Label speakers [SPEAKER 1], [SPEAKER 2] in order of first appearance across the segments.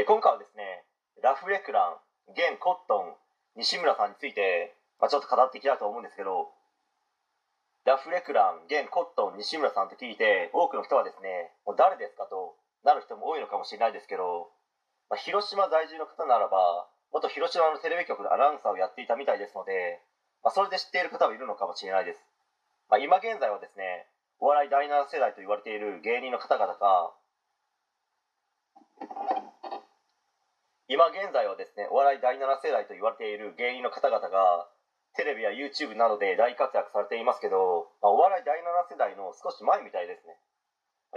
[SPEAKER 1] え今回はですねラフレクランゲンコットン西村さんについて、まあ、ちょっと語っていきたいと思うんですけどラフレクランゲンコットン西村さんと聞いて多くの人はですねもう誰ですかとなる人も多いのかもしれないですけど、まあ、広島在住の方ならば元広島のテレビ局のアナウンサーをやっていたみたいですので、まあ、それで知っている方もいるのかもしれないです、まあ、今現在はですねお笑い第7世代と言われている芸人の方々が今現在はですねお笑い第7世代と言われている芸人の方々がテレビや YouTube などで大活躍されていますけど、まあ、お笑い第7世代の少し前みたいですね、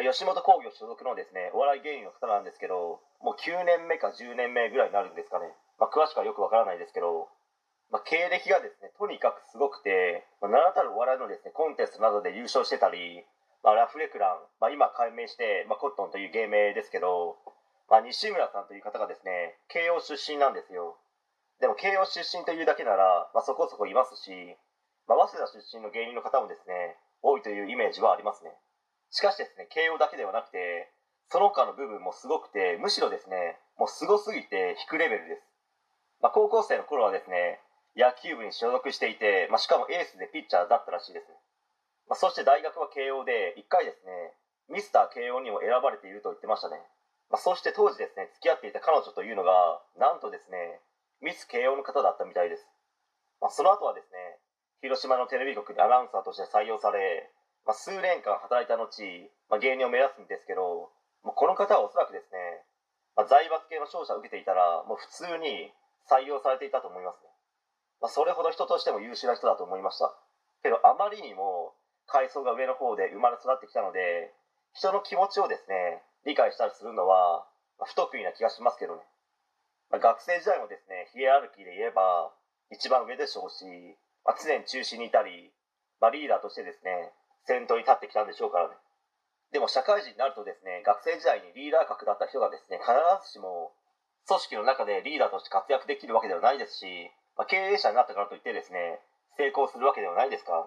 [SPEAKER 1] 吉本興業所属のですねお笑い芸人の方なんですけどもう9年目か10年目ぐらいになるんですかね、まあ、詳しくはよくわからないですけど、まあ、経歴がですねとにかくすごくて、まあ、名だたるお笑いのですねコンテストなどで優勝してたり、まあ、ラフレクラン、まあ、今改名して、まあ、コットンという芸名ですけどまあ、西村さんという方がですね慶応出身なんですよ。でも慶応出身というだけなら、まあ、そこそこいますし、まあ、早稲田出身の芸人の方もですね多いというイメージはありますね。しかしですね慶応だけではなくてその他の部分もすごくてむしろですねもうすごすぎて低レベルです、まあ、高校生の頃はですね野球部に所属していて、まあ、しかもエースでピッチャーだったらしいです、まあ、そして大学は慶応で1回ですねミスター慶応にも選ばれていると言ってましたね。まあ、そして当時ですね付き合っていた彼女というのがなんとですねミス慶応の方だったみたいです、まあ、その後はですね広島のテレビ局にアナウンサーとして採用され、まあ、数年間働いた後、まあ、芸人を目指すんですけどもうこの方はおそらくですね、まあ、財閥系の商社を受けていたらもう普通に採用されていたと思いますね、まあ、それほど人としても優秀な人だと思いました。けどあまりにも階層が上の方で生まれ育ってきたので人の気持ちをですね理解したりするのは、ま、不得意な気がしますけどね、まあ、学生時代もですねヒエラルキーで言えば一番上でしょうし、まあ、常に中心にいたり、まあ、リーダーとしてですね先頭に立ってきたんでしょうからね。でも社会人になるとですね学生時代にリーダー格だった人がですね必ずしも組織の中でリーダーとして活躍できるわけではないですし、まあ、経営者になったからといってですね成功するわけではないですから、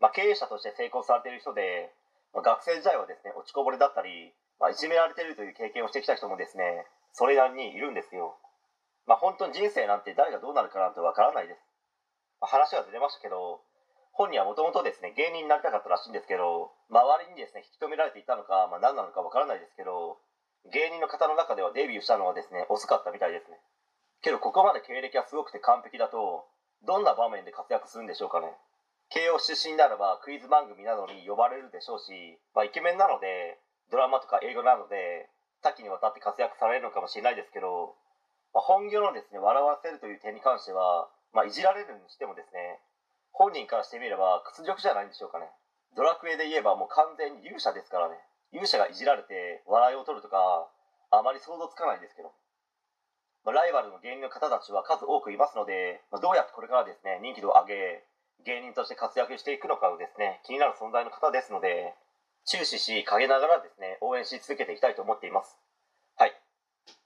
[SPEAKER 1] まあ、経営者として成功されている人で、まあ、学生時代はですね落ちこぼれだったりまあ、いじめられてるという経験をしてきた人もですねそれなりにいるんですよ。まあ本当に人生なんて誰がどうなるかなんてわからないです、まあ、話はずれましたけど本人はもともとですね芸人になりたかったらしいんですけど周りにですね引き止められていたのか、まあ、何なのかわからないですけど芸人の方の中ではデビューしたのはですね遅かったみたいですね。けどここまで経歴がすごくて完璧だとどんな場面で活躍するんでしょうかね。慶応出身ならばクイズ番組などに呼ばれるでしょうし、まあ、イケメンなのでドラマとか映画などで多岐にわたって活躍されるのかもしれないですけど、まあ、本業のですね笑わせるという点に関しては、まあ、いじられるにしてもですね本人からしてみれば屈辱じゃないんでしょうかね。ドラクエで言えばもう完全に勇者ですからね。勇者がいじられて笑いを取るとかあまり想像つかないんですけど、まあ、ライバルの芸人の方たちは数多くいますので、まあ、どうやってこれからですね人気度を上げ芸人として活躍していくのかをですね気になる存在の方ですので注視し陰ながらですね応援し続けていきたいと思っています。はい。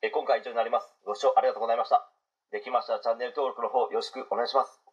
[SPEAKER 1] え今回以上になります。ご視聴ありがとうございました。できましたらチャンネル登録の方よろしくお願いします。